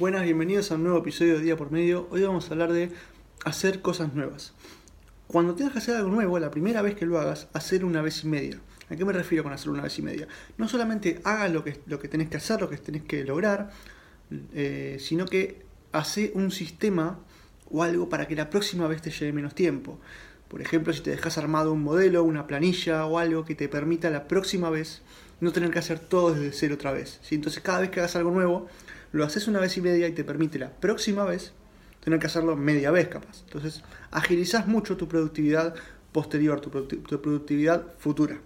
Buenas, bienvenidos a un nuevo episodio de Día por Medio. Hoy vamos a hablar de hacer cosas nuevas. Cuando tengas que hacer algo nuevo, la primera vez que lo hagas, hacer una vez y media. ¿A qué me refiero con hacer una vez y media? No solamente hagas lo que, lo que tenés que hacer, lo que tenés que lograr, eh, sino que hace un sistema o algo para que la próxima vez te lleve menos tiempo. Por ejemplo, si te dejas armado un modelo, una planilla o algo que te permita la próxima vez no tener que hacer todo desde cero otra vez. Entonces cada vez que hagas algo nuevo, lo haces una vez y media y te permite la próxima vez tener que hacerlo media vez capaz. Entonces agilizas mucho tu productividad posterior, tu, productividad futura.